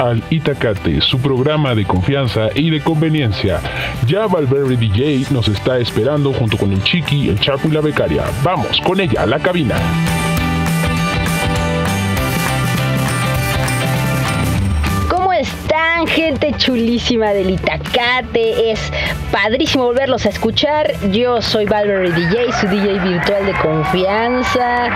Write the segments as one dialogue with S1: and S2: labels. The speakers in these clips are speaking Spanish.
S1: Al Itacate, su programa de confianza y de conveniencia. Ya Valverde DJ nos está esperando junto con el Chiqui, el Chapo y la becaria. Vamos con ella a la cabina.
S2: Gente chulísima del Itacate. Es padrísimo volverlos a escuchar. Yo soy Valverde DJ, su DJ virtual de confianza.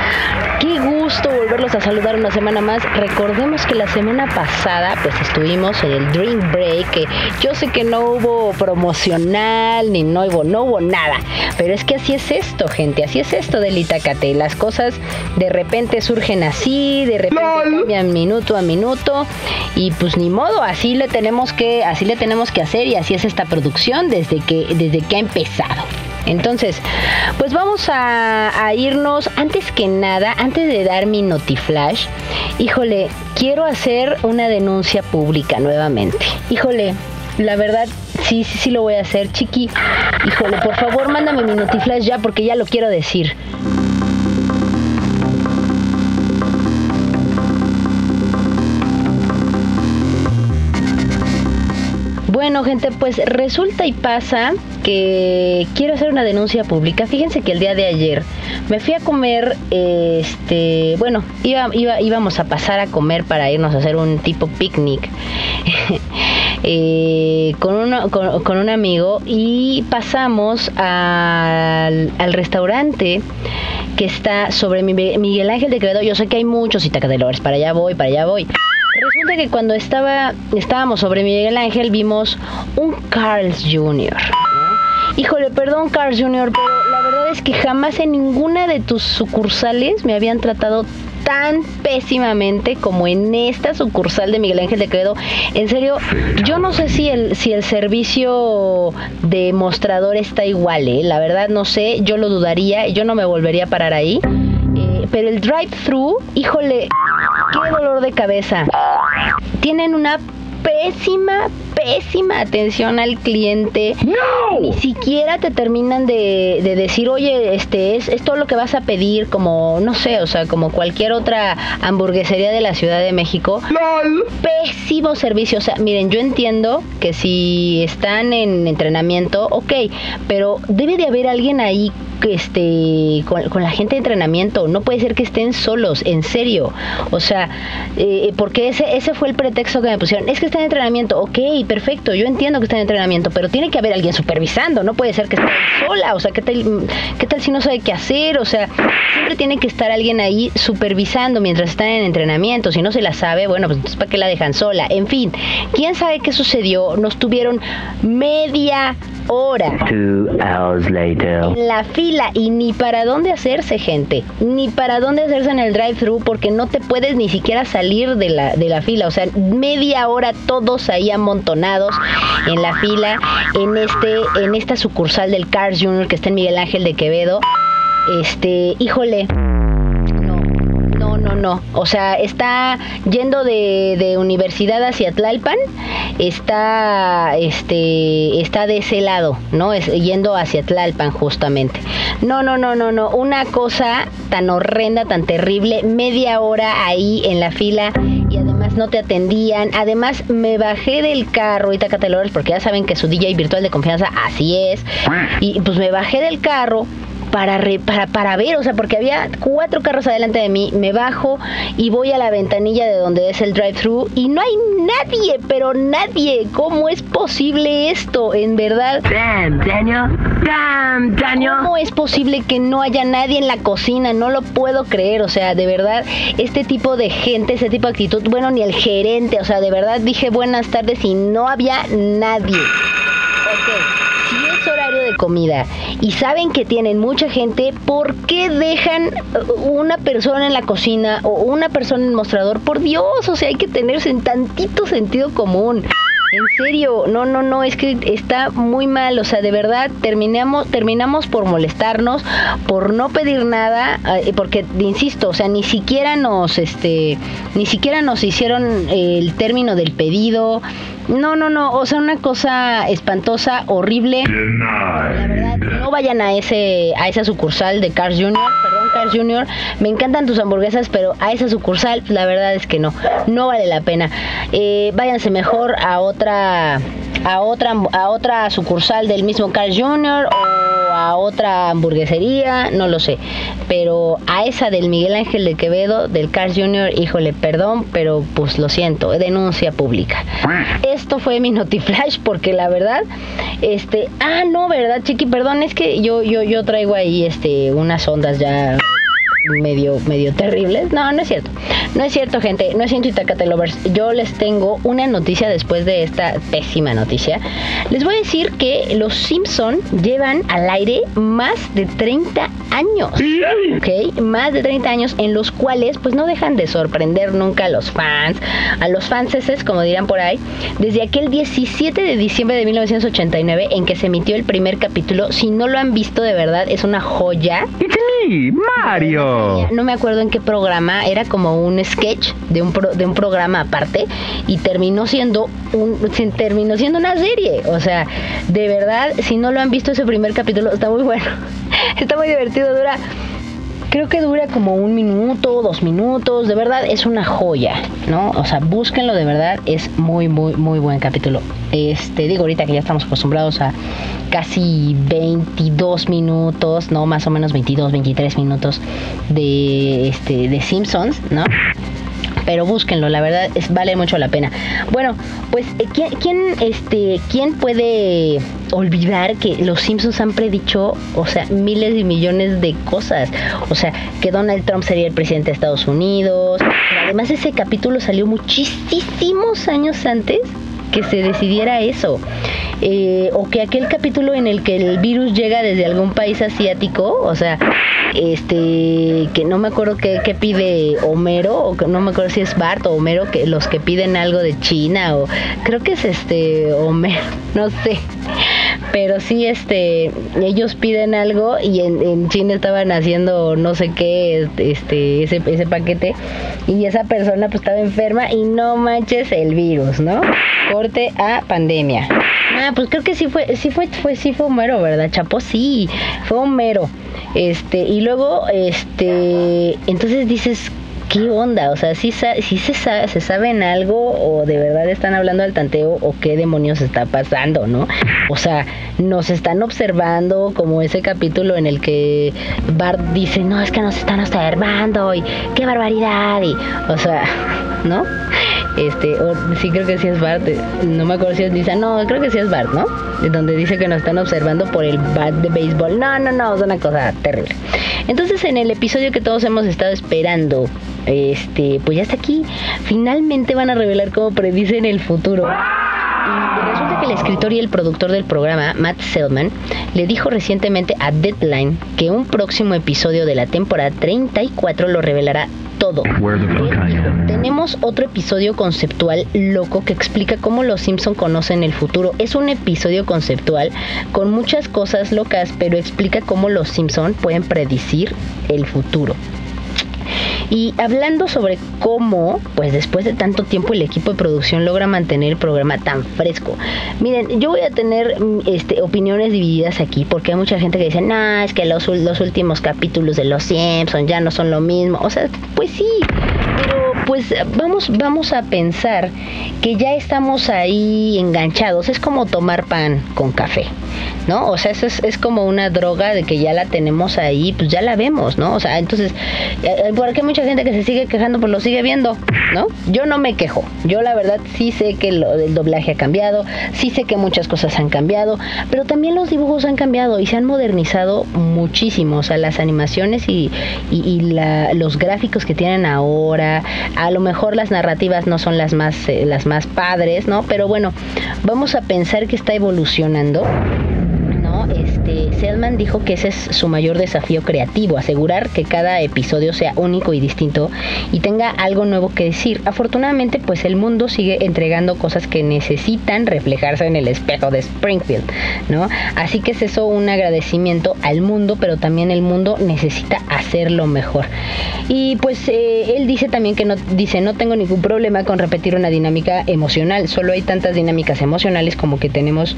S2: Qué gusto volverlos a saludar una semana más. Recordemos que la semana pasada pues estuvimos en el Drink Break. Que yo sé que no hubo promocional ni no hubo, no hubo nada. Pero es que así es esto, gente. Así es esto del Itacate. Las cosas de repente surgen así, de repente cambian minuto a minuto. Y pues ni modo, así le tenemos que, así le tenemos que hacer y así es esta producción desde que, desde que ha empezado. Entonces, pues vamos a, irnos, antes que nada, antes de dar mi notiflash, híjole, quiero hacer una denuncia pública nuevamente. Híjole, la verdad, sí, sí, sí lo voy a hacer, chiqui. Híjole, por favor, mándame mi notiflash ya porque ya lo quiero decir. Bueno, gente, pues resulta y pasa que quiero hacer una denuncia pública. Fíjense que el día de ayer me fui a comer, este, bueno, íbamos a pasar a comer para irnos a hacer un tipo picnic. Eh, con, un amigo y pasamos al, restaurante que está sobre Miguel Ángel de Quevedo. Yo sé que hay muchos itacadelores, para allá voy, para allá voy. Resulta que cuando estaba, estábamos sobre Miguel Ángel vimos un Carl's Jr. Híjole, perdón Carl's Jr., pero la verdad es que jamás en ninguna de tus sucursales me habían tratado tan pésimamente como en esta sucursal de Miguel Ángel de Quevedo. En serio, yo no sé si el, si el servicio de mostrador está igual, ¿eh? la verdad no sé, yo lo dudaría, yo no me volvería a parar ahí pero el drive-thru, híjole, dolor de cabeza. Tienen una pésima, pésima atención al cliente. Ni siquiera te terminan de, decir, oye, este es, es, todo lo que vas a pedir, como, no sé, o sea, como cualquier otra hamburguesería de la Ciudad de México. Pésimo servicio. O sea, miren, yo entiendo que si están en entrenamiento, ok, pero debe de haber alguien ahí este con, la gente de entrenamiento. No puede ser que estén solos, en serio. O sea, eh, porque ese, ese fue el pretexto que me pusieron. Es que está en entrenamiento. Ok, perfecto, yo entiendo que está en entrenamiento, pero tiene que haber alguien supervisando. No puede ser que esté sola. O sea, ¿qué tal, ¿qué tal si no sabe qué hacer? O sea, siempre tiene que estar alguien ahí supervisando mientras están en entrenamiento. Si no se la sabe, bueno, pues entonces ¿para qué la dejan sola? En fin, ¿quién sabe qué sucedió? Nos tuvieron media hora. En la fila y ni para dónde hacerse, gente. Ni para dónde hacerse en el drive-thru porque no te puedes ni siquiera salir de la, de la fila. O sea, media hora todos ahí amontonados en la fila en este en esta sucursal del Cars Junior que está en Miguel Ángel de Quevedo. Este, híjole no. O sea, está yendo de, universidad hacia Tlalpan, está, este, está de ese lado, ¿no? Es, yendo hacia Tlalpan justamente. No, no, no, no, no. Una cosa tan horrenda, tan terrible, media hora ahí en la fila y además no te atendían. Además, me bajé del carro, y Catelores, porque ya saben que su DJ virtual de confianza así es. Y pues me bajé del carro para, para, para ver, o sea, porque había cuatro carros adelante de mí, me bajo y voy a la ventanilla de donde es el drive-thru y no hay nadie, pero nadie. ¿Cómo es posible esto? En verdad. Damn, Daniel. Damn, Daniel. ¿Cómo es posible que no haya nadie en la cocina? No lo puedo creer, o sea, de verdad, este tipo de gente, ese tipo de actitud, bueno, ni el gerente, o sea, de verdad dije buenas tardes y no había nadie. Comida y saben que tienen mucha gente, ¿por qué dejan una persona en la cocina o una persona en el mostrador? Por Dios, o sea, hay que tenerse en tantito sentido común. En serio, no, no, no, es que está muy mal, o sea, de verdad terminamos, terminamos por molestarnos, por no pedir nada, eh, porque insisto, o sea, ni siquiera nos, este, ni siquiera nos hicieron el término del pedido. No, no, no, o sea, una cosa espantosa, horrible. La verdad, no vayan a ese, a esa sucursal de Cars Jr., Carl Jr., me encantan tus hamburguesas, pero a esa sucursal, la verdad es que no, no vale la pena. Eh, váyanse mejor a otra, a otra, a otra sucursal del mismo Carl Jr. o a otra hamburguesería, no lo sé. Pero a esa del Miguel Ángel de Quevedo, del Carl Jr., híjole, perdón, pero pues lo siento, denuncia pública. Esto fue mi notiflash porque la verdad, este, ah, no, verdad, chiqui, perdón, es que yo, yo, yo traigo ahí, este, unas ondas ya medio, medio terribles. No, no es cierto. No es cierto, gente. No es cierto, Itacate Lovers. Yo les tengo una noticia después de esta pésima noticia. Les voy a decir que los Simpson llevan al aire más de 30 años. ¿Ok? Más de 30 años en los cuales pues no dejan de sorprender nunca a los fans. A los fanses, como dirán por ahí. Desde aquel 17 de diciembre de 1989 en que se emitió el primer capítulo. Si no lo han visto de verdad, es una joya.
S3: Mario.
S2: No me acuerdo en qué programa, era como un sketch de un, de un programa aparte y terminó siendo un terminó siendo una serie, o sea, de verdad, si no lo han visto ese primer capítulo, está muy bueno. está muy divertido, dura creo que dura como un minuto, dos minutos, de verdad es una joya, ¿no? O sea, búsquenlo de verdad, es muy, muy, muy buen capítulo. Este, digo ahorita que ya estamos acostumbrados a casi 22 minutos, ¿no? Más o menos 22, 23 minutos de, este, de Simpsons, ¿no? Pero búsquenlo, la verdad es, vale mucho la pena. Bueno, pues eh, ¿quién, quién, este, ¿quién puede olvidar que los Simpsons han predicho, o sea, miles y millones de cosas? O sea, que Donald Trump sería el presidente de Estados Unidos. además ese capítulo salió muchísimos años antes que se decidiera eso. Eh, o que aquel capítulo en el que el virus llega desde algún país asiático, o sea, este, que no me acuerdo qué, pide Homero, o que no me acuerdo si es Bart o Homero, que los que piden algo de China, o creo que es este Homero, no sé. Pero sí, este, ellos piden algo y en, China estaban haciendo no sé qué, este, ese, ese paquete, y esa persona pues estaba enferma y no manches el virus, ¿no? Corte a pandemia. Ah, pues creo que sí fue, sí fue, fue, sí fue Homero, ¿verdad, Chapo? Sí, fue Homero. Este, y luego, este, entonces dices, ¿qué onda? O sea, si se, sabe, se saben algo o de verdad están hablando al tanteo o qué demonios está pasando, ¿no? O sea, nos están observando como ese capítulo en el que Bart dice, no, es que nos están observando y qué barbaridad y, o sea, ¿no? Este, sí creo que sí es Bart, no me acuerdo si es Lisa, no, creo que sí es Bart, ¿no? Donde dice que nos están observando por el bat de béisbol. No, no, no, es una cosa terrible. Entonces en el episodio que todos hemos estado esperando, este, pues ya está aquí. Finalmente van a revelar cómo predicen el futuro. Y resulta que el escritor y el productor del programa, Matt Selman, le dijo recientemente a Deadline que un próximo episodio de la temporada 34 lo revelará todo. Tenemos otro episodio conceptual loco que explica cómo los Simpson conocen el futuro. Es un episodio conceptual con muchas cosas locas, pero explica cómo los Simpson pueden predecir el futuro. Y hablando sobre cómo, pues después de tanto tiempo el equipo de producción logra mantener el programa tan fresco. Miren, yo voy a tener mm, este, opiniones divididas aquí porque hay mucha gente que dice, no, es que los, los últimos capítulos de Los Simpsons ya no son lo mismo. O sea, pues sí, pero pues vamos, vamos a pensar que ya estamos ahí enganchados. Es como tomar pan con café, ¿no? O sea, eso es, como una droga de que ya la tenemos ahí, pues ya la vemos, ¿no? O sea, entonces, eh, eh, ¿por qué mucha gente que se sigue quejando, pues lo sigue viendo, ¿no? Yo no me quejo. Yo la verdad sí sé que lo, el doblaje ha cambiado, sí sé que muchas cosas han cambiado, pero también los dibujos han cambiado y se han modernizado muchísimo. O sea, las animaciones y, y, los gráficos que tienen ahora, a lo mejor las narrativas no son las más, eh, las más padres, ¿no? Pero bueno, vamos a pensar que está evolucionando. Selman dijo que ese es su mayor desafío creativo, asegurar que cada episodio sea único y distinto y tenga algo nuevo que decir. Afortunadamente, pues el mundo sigue entregando cosas que necesitan reflejarse en el espejo de Springfield, ¿no? Así que es eso un agradecimiento al mundo, pero también el mundo necesita hacerlo mejor. Y pues eh, él dice también que no dice no tengo ningún problema con repetir una dinámica emocional, solo hay tantas dinámicas emocionales como que tenemos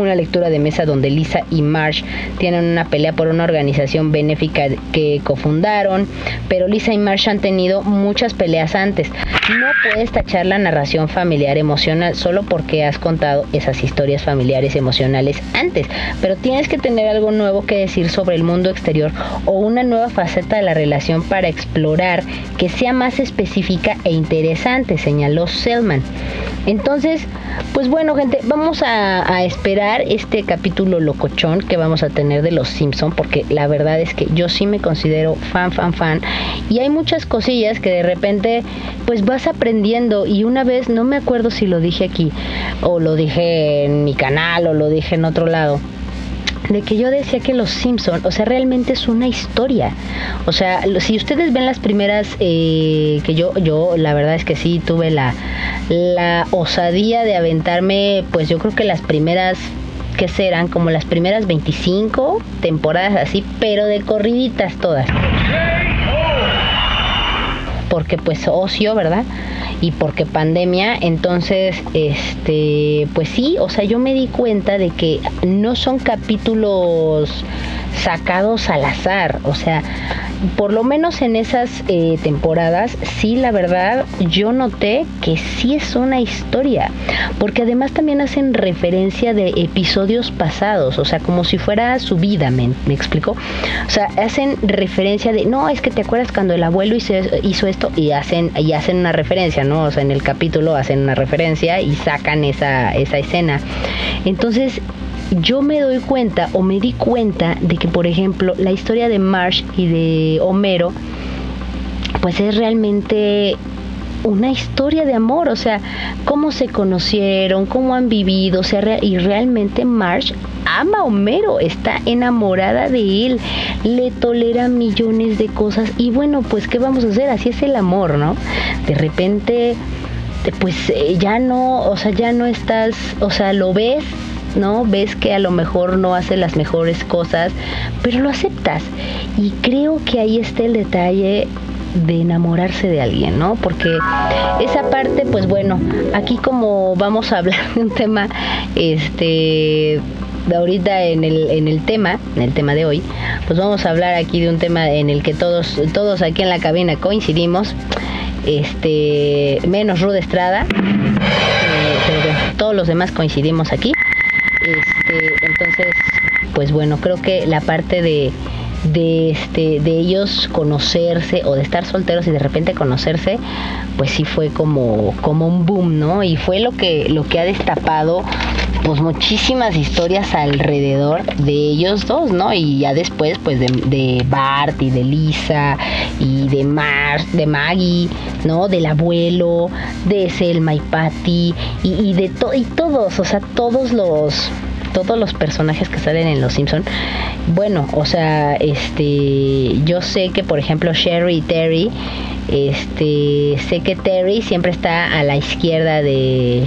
S2: una lectura de mesa donde Lisa y Marsh tienen una pelea por una organización benéfica que cofundaron, pero Lisa y Marsh han tenido muchas peleas antes. No puedes tachar la narración familiar emocional solo porque has contado esas historias familiares emocionales antes, pero tienes que tener algo nuevo que decir sobre el mundo exterior o una nueva faceta de la relación para explorar que sea más específica e interesante, señaló Selman. Entonces, pues bueno, gente, vamos a, esperar este capítulo locochón que vamos a tener de Los Simpson, porque la verdad es que yo sí me considero fan, fan, fan. Y hay muchas cosillas que de repente, pues vas aprendiendo. Y una vez, no me acuerdo si lo dije aquí, o lo dije en mi canal, o lo dije en otro lado de que yo decía que Los Simpson, o sea, realmente es una historia. O sea, si ustedes ven las primeras eh, que yo, yo la verdad es que sí tuve la, osadía de aventarme, pues yo creo que las primeras que serán como las primeras 25 temporadas así, pero de corriditas todas. Porque pues ocio, ¿verdad? Y porque pandemia, entonces, este, pues sí, o sea, yo me di cuenta de que no son capítulos sacados al azar, o sea, por lo menos en esas eh, temporadas, sí, la verdad, yo noté que sí es una historia, porque además también hacen referencia de episodios pasados, o sea, como si fuera su vida, ¿me, me explico? O sea, hacen referencia de, no, es que te acuerdas cuando el abuelo hizo, hizo esto y hacen, y hacen una referencia, ¿no? O sea, en el capítulo hacen una referencia y sacan esa, esa escena. Entonces, yo me doy cuenta o me di cuenta de que, por ejemplo, la historia de Marsh y de Homero, pues es realmente una historia de amor, o sea, cómo se conocieron, cómo han vivido, o sea, y realmente Marsh ama a Homero, está enamorada de él, le tolera millones de cosas y bueno, pues ¿qué vamos a hacer? Así es el amor, ¿no? De repente, pues eh, ya no, o sea, ya no estás, o sea, lo ves ¿no? Ves que a lo mejor no hace las mejores cosas, pero lo aceptas. Y creo que ahí está el detalle de enamorarse de alguien, ¿no? Porque esa parte, pues bueno, aquí como vamos a hablar de un tema, este, ahorita en el, en el tema, en el tema de hoy, pues vamos a hablar aquí de un tema en el que todos, todos aquí en la cabina coincidimos, este, menos Rude Estrada, eh, pero todos los demás coincidimos aquí. Entonces, pues bueno, creo que la parte de, de este de ellos conocerse o de estar solteros y de repente conocerse pues sí fue como como un boom no y fue lo que lo que ha destapado pues muchísimas historias alrededor de ellos dos, ¿no? Y ya después, pues de, Bart y de Lisa y de Mar, de Maggie, ¿no? Del abuelo, de Selma y Patty y, y de todo y todos, o sea, todos los todos los personajes que salen en Los Simpson, bueno, o sea, este, yo sé que por ejemplo Sherry y Terry, este, sé que Terry siempre está a la izquierda de,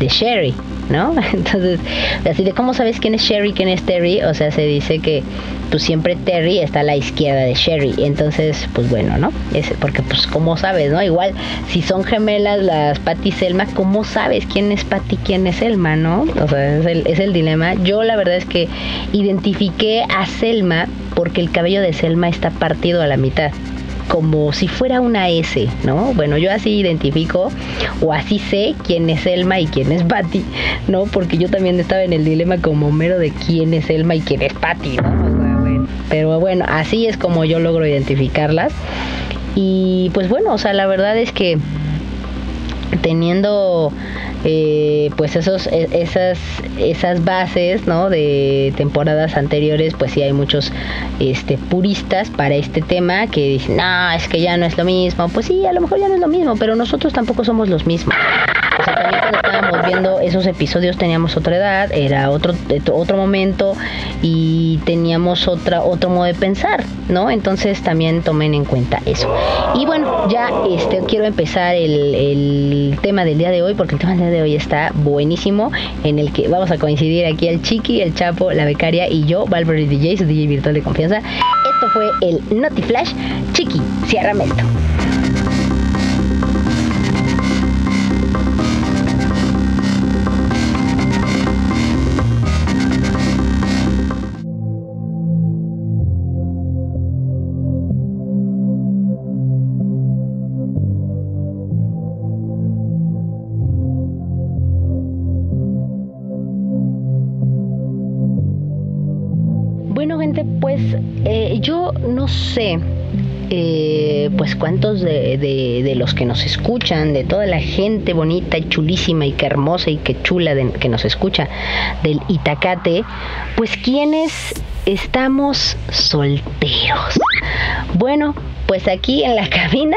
S2: de Sherry, ¿no? Entonces, así de cómo sabes quién es Sherry, quién es Terry, o sea, se dice que pues siempre Terry está a la izquierda de Sherry, entonces, pues bueno, ¿no? Es porque pues cómo sabes, ¿no? Igual si son gemelas las Patty y Selma, ¿cómo sabes quién es Patty, quién es Selma, ¿no? O sea, es el, es el dilema. Yo la verdad es que identifiqué a Selma porque el cabello de Selma está partido a la mitad como si fuera una S, ¿no? Bueno, yo así identifico o así sé quién es Elma y quién es Patty, ¿no? Porque yo también estaba en el dilema como mero de quién es Elma y quién es Patty, ¿no? Pero bueno, así es como yo logro identificarlas. Y pues bueno, o sea, la verdad es que teniendo eh, pues esos e, esas esas bases no de temporadas anteriores pues sí hay muchos este puristas para este tema que dicen no es que ya no es lo mismo pues sí a lo mejor ya no es lo mismo pero nosotros tampoco somos los mismos o sea también cuando estábamos viendo esos episodios teníamos otra edad era otro otro momento y teníamos otra otro modo de pensar no entonces también tomen en cuenta eso y bueno ya este quiero empezar el, el tema del día de hoy porque el tema del día de hoy está buenísimo, en el que vamos a coincidir aquí el Chiqui, el Chapo, la becaria y yo, Valverde DJ, su DJ virtual de confianza. Esto fue el Notiflash. Chiqui, cierra esto. Yo no sé eh, pues cuántos de, de, los que nos escuchan, de toda la gente bonita y chulísima y que hermosa y que chula que nos escucha del Itacate, pues quienes estamos solteros. Bueno, pues aquí en la cabina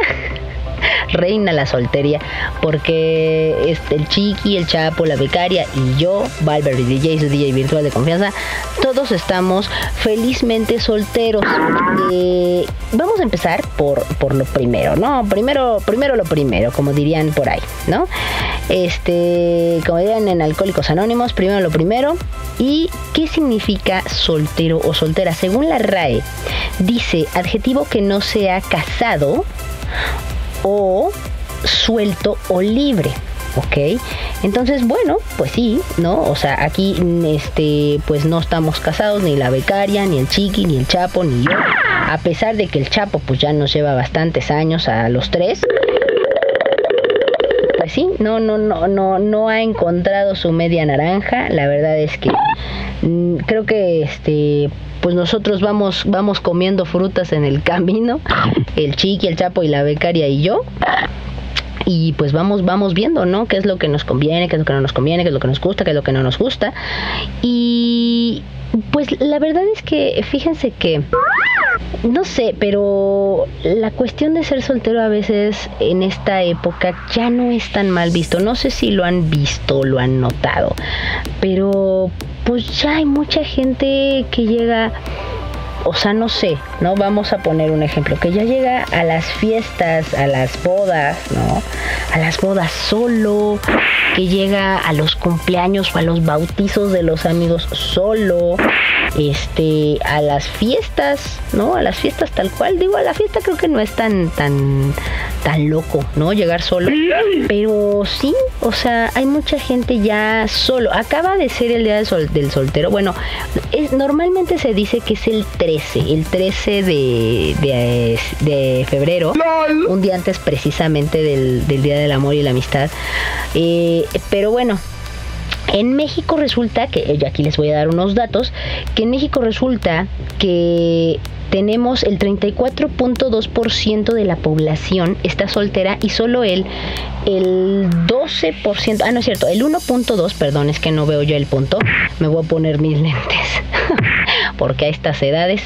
S2: reina la soltería, porque este, el Chiqui, el Chapo, la becaria y yo, Valverde DJ, su DJ virtual de confianza, todos estamos felizmente solteros. Eh, vamos a empezar por, por lo primero, ¿no? Primero, primero lo primero, como dirían por ahí, ¿no? Este, como dirían en Alcohólicos Anónimos, primero lo primero. ¿Y qué significa soltero o soltera? Según la RAE, dice adjetivo que no sea casado o suelto o libre. ¿ok? Entonces, bueno, pues sí, ¿no? O sea, aquí, este, pues no estamos casados, ni la becaria, ni el chiqui, ni el chapo, ni yo. A pesar de que el chapo, pues ya nos lleva bastantes años a los tres. Pues sí, no, no, no, no, no ha encontrado su media naranja. La verdad es que mm, creo que, este, pues nosotros vamos, vamos comiendo frutas en el camino, el chiqui, el chapo y la becaria y yo. Y pues vamos, vamos viendo, ¿no? ¿Qué es lo que nos conviene, qué es lo que no nos conviene, qué es lo que nos gusta, qué es lo que no nos gusta. Y pues la verdad es que fíjense que no sé, pero la cuestión de ser soltero a veces en esta época ya no es tan mal visto. No sé si lo han visto, lo han notado, pero pues ya hay mucha gente que llega, o sea, no sé, ¿no? Vamos a poner un ejemplo, que ya llega a las fiestas, a las bodas, ¿no? A las bodas solo, que llega a los cumpleaños o a los bautizos de los amigos solo, este, a las fiestas, ¿no? A las fiestas tal cual. Digo, a la fiesta creo que no es tan, tan, tan loco, ¿no? Llegar solo. Pero sí, o sea, hay mucha gente ya solo. Acaba de ser el día del, sol, del soltero. Bueno, es, normalmente se dice que es el 13, el 13 de, de, febrero. Un día antes precisamente del, del, Día del Amor y la Amistad. Eh, pero bueno, en México resulta que, y aquí les voy a dar unos datos, que en México resulta que tenemos el 34.2% de la población está soltera y solo el, el 12%, ah no es cierto, el 1.2, perdón, es que no veo yo el punto, me voy a poner mis lentes. porque a estas edades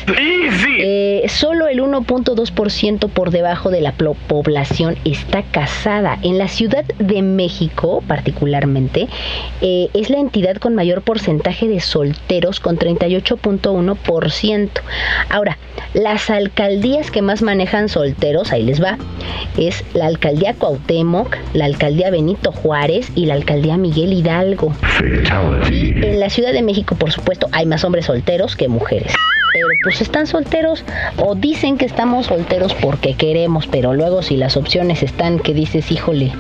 S2: eh, solo el 1.2% por debajo de la población está casada. En la Ciudad de México, particularmente, eh, es la entidad con mayor porcentaje de solteros, con 38.1%. Ahora, las alcaldías que más manejan solteros, ahí les va, es la alcaldía Cuauhtémoc, la alcaldía Benito Juárez y la alcaldía Miguel Hidalgo. Y en la Ciudad de México, por supuesto, hay más hombres solteros que mujeres. Pero pues están solteros o dicen que estamos solteros porque queremos, pero luego si las opciones están que dices, híjole,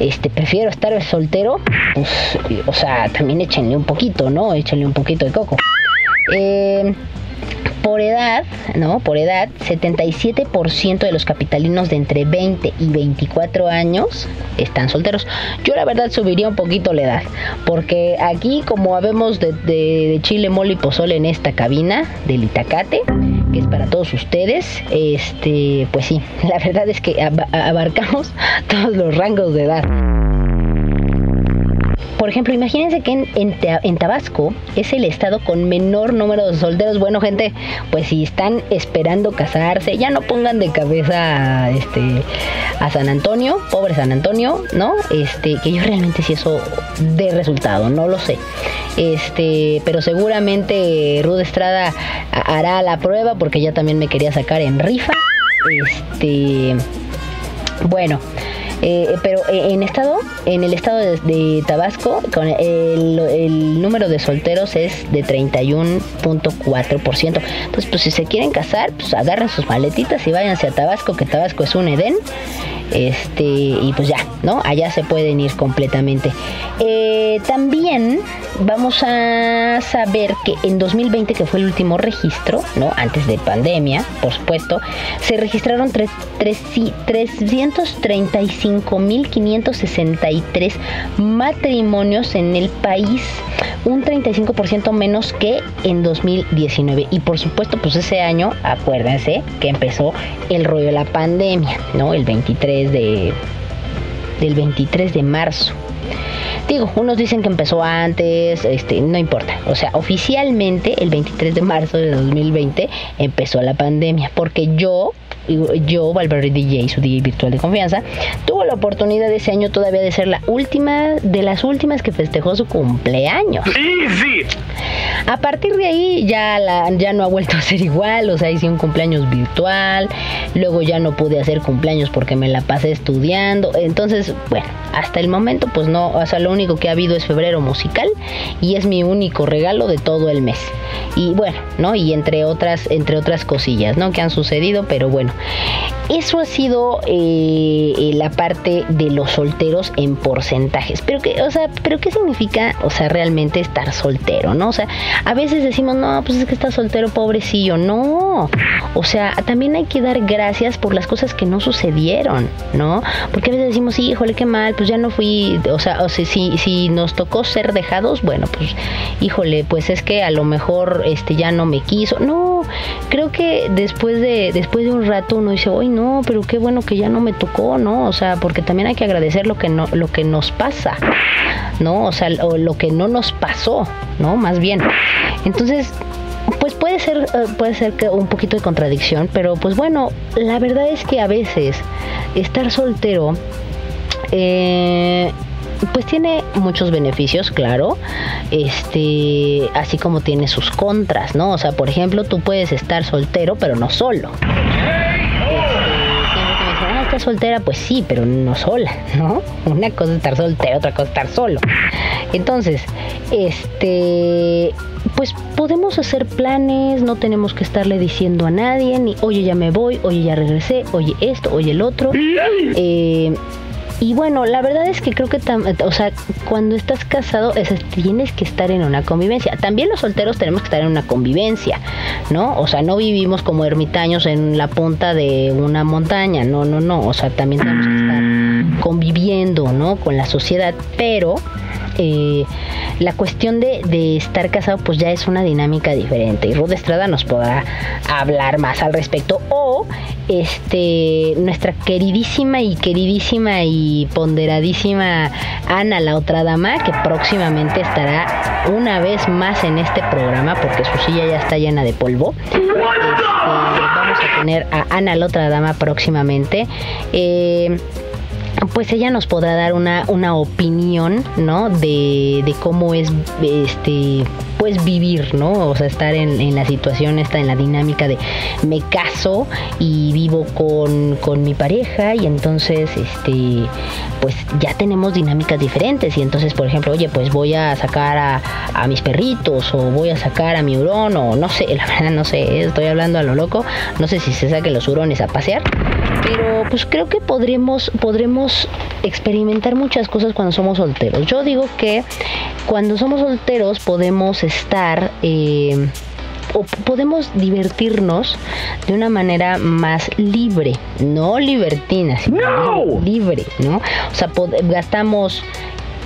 S2: este, prefiero estar soltero, pues, o sea, también échenle un poquito, ¿no? Échenle un poquito de coco. Eh, por edad, ¿no? Por edad, 77% de los capitalinos de entre 20 y 24 años están solteros. Yo la verdad subiría un poquito la edad, porque aquí como habemos de, chile, mole y pozole en esta cabina del Itacate, que es para todos ustedes, este, pues sí, la verdad es que abarcamos todos los rangos de edad. Por ejemplo, imagínense que en, Tabasco es el estado con menor número de solteros. Bueno, gente, pues si están esperando casarse, ya no pongan de cabeza este, a San Antonio, pobre San Antonio, ¿no? Este, que yo realmente si eso de resultado, no lo sé. Este, pero seguramente Rude Estrada hará la prueba porque ya también me quería sacar en rifa. Este, bueno, eh, pero eh, en estado, en el estado de, Tabasco, el, número de solteros es de 31.4%. Entonces, pues si se quieren casar, pues agarren sus maletitas y váyanse a Tabasco, que Tabasco es un Edén. Este, y pues ya, ¿no? Allá se pueden ir completamente. Eh, también vamos a saber que en 2020, que fue el último registro, ¿no? Antes de pandemia, por supuesto, se registraron 335.563 matrimonios en el país, un 35% menos que en 2019. Y por supuesto, pues ese año, acuérdense que empezó el rollo de la pandemia, ¿no? El 23 de del 23 de marzo. Digo, unos dicen que empezó antes, este, no importa. O sea, oficialmente el 23 de marzo de 2020 empezó la pandemia, porque yo yo, Valverde DJ, su DJ virtual de confianza, tuvo la oportunidad ese año todavía de ser la última, de las últimas que festejó su cumpleaños. Sí, sí. A partir de ahí ya, la, ya no ha vuelto a ser igual, o sea, hice un cumpleaños virtual, luego ya no pude hacer cumpleaños porque me la pasé estudiando, entonces, bueno, hasta el momento pues no, o sea, lo único que ha habido es febrero musical y es mi único regalo de todo el mes. Y bueno, ¿no? Y entre otras, entre otras cosillas, ¿no? Que han sucedido, pero bueno, eso ha sido eh, la parte de los solteros en porcentajes. Pero que, o sea, pero qué significa, o sea, realmente estar soltero, ¿no? O sea, a veces decimos, no, pues es que está soltero, pobrecillo. No. O sea, también hay que dar gracias por las cosas que no sucedieron, ¿no? Porque a veces decimos, sí, híjole, qué mal, pues ya no fui, o sea, o sea si, si nos tocó ser dejados, bueno, pues, híjole, pues es que a lo mejor este ya no me quiso. No, creo que después de, después de un rato uno dice, hoy no, pero qué bueno que ya no me tocó, ¿no? O sea, porque también hay que agradecer lo que no, lo que nos pasa, ¿no? O sea, lo que no nos pasó, ¿no? Más bien. Entonces, pues puede ser, eh, puede ser que un poquito de contradicción, pero pues bueno, la verdad es que a veces estar soltero eh, pues tiene muchos beneficios, claro, este, así como tiene sus contras, ¿no? O sea, por ejemplo, tú puedes estar soltero, pero no solo. ¿Estás soltera? Pues sí, pero no sola, ¿no? Una cosa es estar soltera, otra cosa es estar solo. Entonces, este, pues podemos hacer planes, no tenemos que estarle diciendo a nadie, ni oye ya me voy, oye ya regresé, oye esto, oye el otro. Eh, y bueno, la verdad es que creo que, o sea, cuando estás casado, tienes que estar en una convivencia. También los solteros tenemos que estar en una convivencia, ¿no? O sea, no vivimos como ermitaños en la punta de una montaña, no, no, no. O sea, también tenemos que estar conviviendo, ¿no? Con la sociedad, pero eh, la cuestión de, estar casado pues ya es una dinámica diferente. Y Ruth Estrada nos podrá hablar más al respecto. O este nuestra queridísima y queridísima y ponderadísima Ana la otra dama que próximamente estará una vez más en este programa porque su silla ya está llena de polvo. Este, vamos a tener a Ana la otra dama próximamente. Eh, pues ella nos podrá dar una, una opinión, ¿no? De, de cómo es este pues vivir, ¿no? O sea, estar en, en, la situación, estar en la dinámica de me caso y vivo con, con, mi pareja y entonces, este, pues ya tenemos dinámicas diferentes y entonces, por ejemplo, oye, pues voy a sacar a, mis perritos o voy a sacar a mi hurón o no sé, la verdad no sé, estoy hablando a lo loco, no sé si se saque los hurones a pasear, pero pues creo que podremos, podremos experimentar muchas cosas cuando somos solteros. Yo digo que cuando somos solteros podemos estar... Eh, o podemos divertirnos de una manera más libre, no libertina, sino libre, ¿no? O sea, gastamos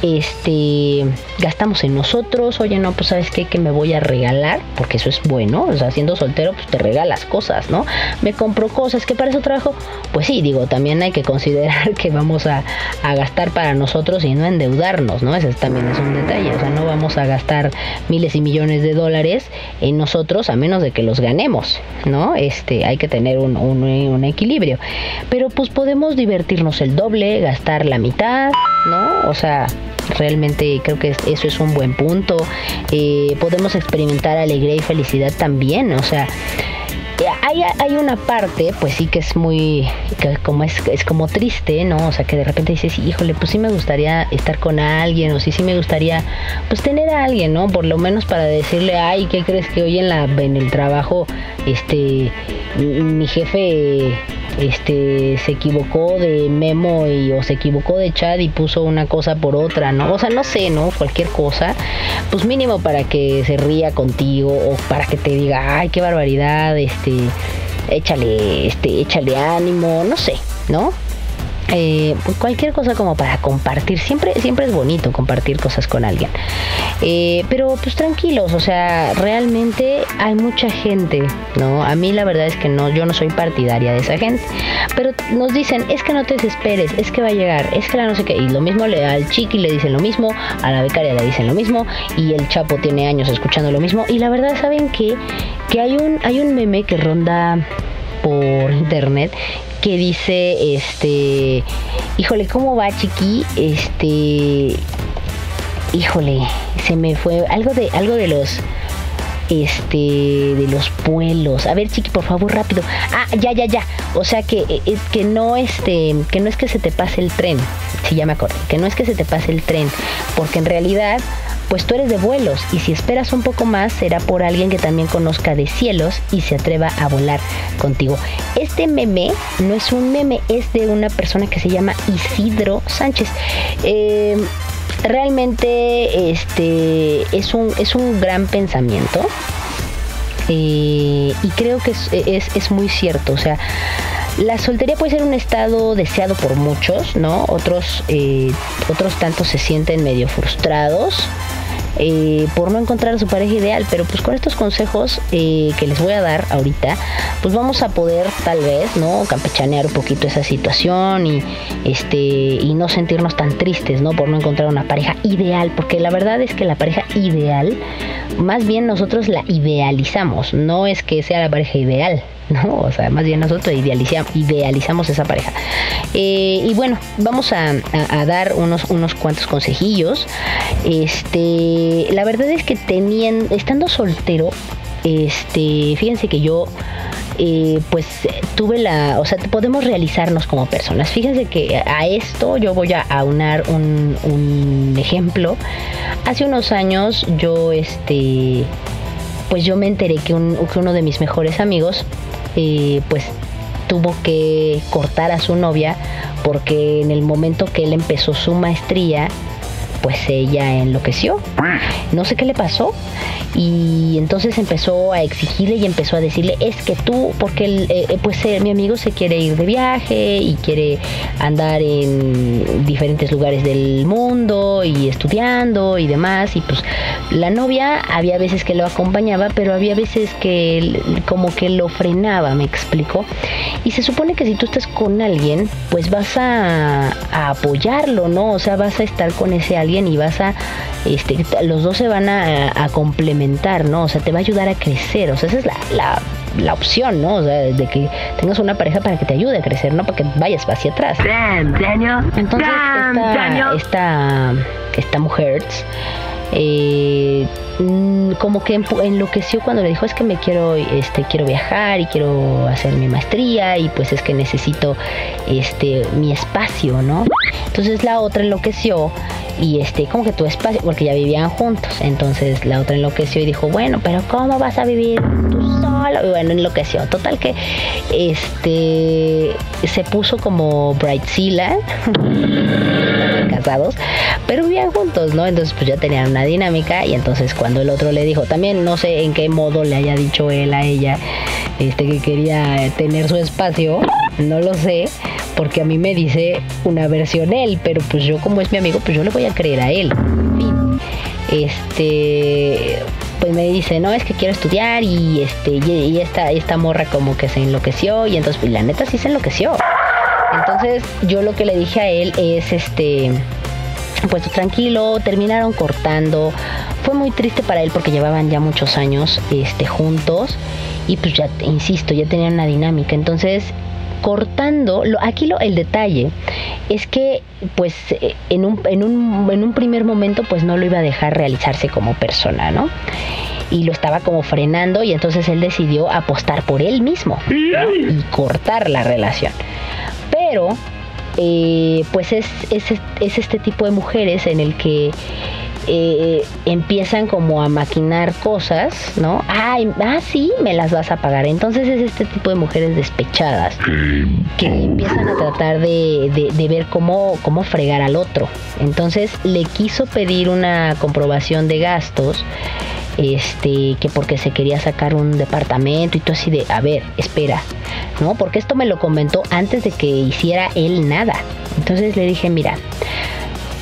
S2: este gastamos en nosotros, oye no, pues sabes qué, que me voy a regalar, porque eso es bueno, o sea, siendo soltero pues te regalas cosas, ¿no? Me compro cosas, que para eso trabajo, pues sí, digo, también hay que considerar que vamos a, gastar para nosotros y no endeudarnos, ¿no? Ese también es un detalle, o sea, no vamos a gastar miles y millones de dólares en nosotros a menos de que los ganemos, ¿no? Este, hay que tener un, un, un equilibrio, pero pues podemos divertirnos el doble, gastar la mitad, ¿no? O sea, realmente creo que eso es un buen punto. Eh, podemos experimentar alegría y felicidad también, o sea, hay, hay, una parte, pues sí que es muy, como es, es como triste, ¿no? O sea, que de repente dices, híjole, pues sí me gustaría estar con alguien, o sí, sí me gustaría, pues tener a alguien, ¿no? Por lo menos para decirle, ay, ¿qué crees que hoy en la, en el trabajo, este, mi jefe este se equivocó de memo y o se equivocó de chat y puso una cosa por otra, ¿no? O sea, no sé, ¿no? Cualquier cosa, pues mínimo para que se ría contigo o para que te diga, "Ay, qué barbaridad, este échale este échale ánimo", no sé, ¿no? Eh, pues cualquier cosa como para compartir. Siempre, siempre es bonito compartir cosas con alguien. Eh, pero pues tranquilos, o sea, realmente hay mucha gente, ¿no? A mí la verdad es que no, yo no soy partidaria de esa gente. Pero nos dicen, es que no te desesperes, es que va a llegar, es que la no sé qué. Y lo mismo le, al chiqui le dicen lo mismo, a la becaria le dicen lo mismo, y el chapo tiene años escuchando lo mismo. Y la verdad, ¿saben qué? Que hay un, hay un meme que ronda por internet que dice, este, híjole, ¿cómo va, chiqui? Este, híjole, se me fue algo de, algo de los, este, de los vuelos. A ver, chiqui, por favor, rápido. Ah, ya, ya, ya. O sea que, eh, que no, este, que no es que se te pase el tren. Si ya me acuerdo. Que no es que se te pase el tren, porque en realidad pues tú eres de vuelos y si esperas un poco más será por alguien que también conozca de cielos y se atreva a volar contigo. Este meme no es un meme, es de una persona que se llama Isidro Sánchez. Eh, realmente este es un, es un gran pensamiento. Eh, y creo que es, es muy cierto. O sea, la soltería puede ser un estado deseado por muchos, ¿no? Otros, eh, otros tantos se sienten medio frustrados. Eh, por no encontrar a su pareja ideal, pero pues con estos consejos eh, que les voy a dar ahorita, pues vamos a poder tal vez, ¿no? Campechanear un poquito esa situación y este y no sentirnos tan tristes, ¿no? Por no encontrar una pareja ideal, porque la verdad es que la pareja ideal, más bien nosotros la idealizamos, no es que sea la pareja ideal, ¿no? O sea, más bien nosotros idealizamos, esa pareja. Eh, y bueno, vamos a, dar unos, unos cuantos consejillos. Este, la verdad es que teniendo, estando soltero, este, fíjense que yo eh, pues tuve la, o sea, podemos realizarnos como personas. Fíjense que a esto yo voy a aunar un, un ejemplo. Hace unos años yo, este, pues yo me enteré que, que uno de mis mejores amigos eh, pues tuvo que cortar a su novia porque en el momento que él empezó su maestría, pues ella enloqueció. No sé qué le pasó, y entonces empezó a exigirle y empezó a decirle es que tú porque el, eh, eh, pues eh, mi amigo se quiere ir de viaje y quiere andar en diferentes lugares del mundo y estudiando y demás y pues la novia había veces que lo acompañaba pero había veces que como que lo frenaba me explico y se supone que si tú estás con alguien pues vas a, apoyarlo no o sea vas a estar con ese alguien y vas a este los dos se van a complementar ¿no? O sea, te va a ayudar a crecer, o sea, esa es la, la, opción, ¿no? O sea, de que tengas una pareja para que te ayude a crecer, no para que vayas hacia atrás. Entonces, esta, esta, esta mujer eh, mm, como que enloqueció cuando le dijo es que me quiero este quiero viajar y quiero hacer mi maestría y pues es que necesito este mi espacio no entonces la otra enloqueció y este como que tu espacio porque ya vivían juntos. Entonces la otra enloqueció y dijo bueno pero cómo vas a vivir tú solo y bueno enloqueció. Total que este se puso como Brightzilla casados pero vivían juntos no entonces pues ya tenían una dinámica y entonces cuando el otro le dijo también no sé en qué modo le haya dicho él a ella este que quería tener su espacio no lo sé porque a mí me dice una versión él, pero pues yo como es mi amigo, pues yo le voy a creer a él. Este, pues me dice, no, es que quiero estudiar y este, y esta, esta morra como que se enloqueció y entonces, pues la neta sí se enloqueció. Entonces yo lo que le dije a él es, este, pues tranquilo, terminaron cortando. Fue muy triste para él porque llevaban ya muchos años este, juntos y pues ya, insisto, ya tenían una dinámica. Entonces cortando, lo, aquí lo, el detalle es que pues en un, en, un, en un primer momento pues no lo iba a dejar realizarse como persona, ¿no? y lo estaba como frenando y entonces él decidió apostar por él mismo y cortar la relación. Pero eh, pues es, es, es, este tipo de mujeres en el que eh, empiezan como a maquinar cosas, ¿no? Ay, ah, sí, me las vas a pagar. Entonces es este tipo de mujeres despechadas que empiezan a tratar de, de, ver cómo, cómo fregar al otro. Entonces le quiso pedir una comprobación de gastos este, que porque se quería sacar un departamento y todo así de, a ver, espera, ¿no? Porque esto me lo comentó antes de que hiciera él nada. Entonces le dije, mira,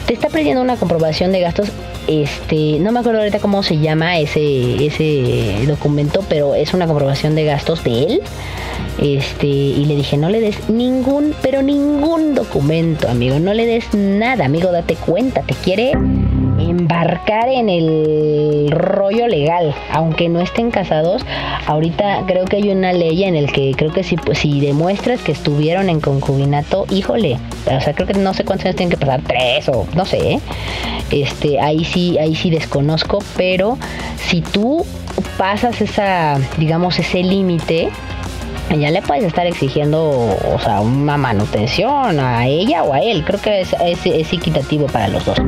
S2: te está pidiendo una comprobación de gastos este, no me acuerdo ahorita cómo se llama ese, ese documento, pero es una comprobación de gastos de él. Este, y le dije, no le des ningún, pero ningún documento, amigo, no le des nada, amigo, date cuenta, te quiere embarcar en el rollo legal, aunque no estén casados. Ahorita creo que hay una ley en el que creo que si, pues, si demuestras que estuvieron en concubinato, híjole, o sea, creo que no sé cuántos años tienen que pasar, tres o no sé, ¿eh? este, ahí sí, ahí sí desconozco, pero si tú pasas esa, digamos, ese límite, ya le puedes estar exigiendo, o sea, una manutención a ella o a él. Creo que es, es, es equitativo para los dos.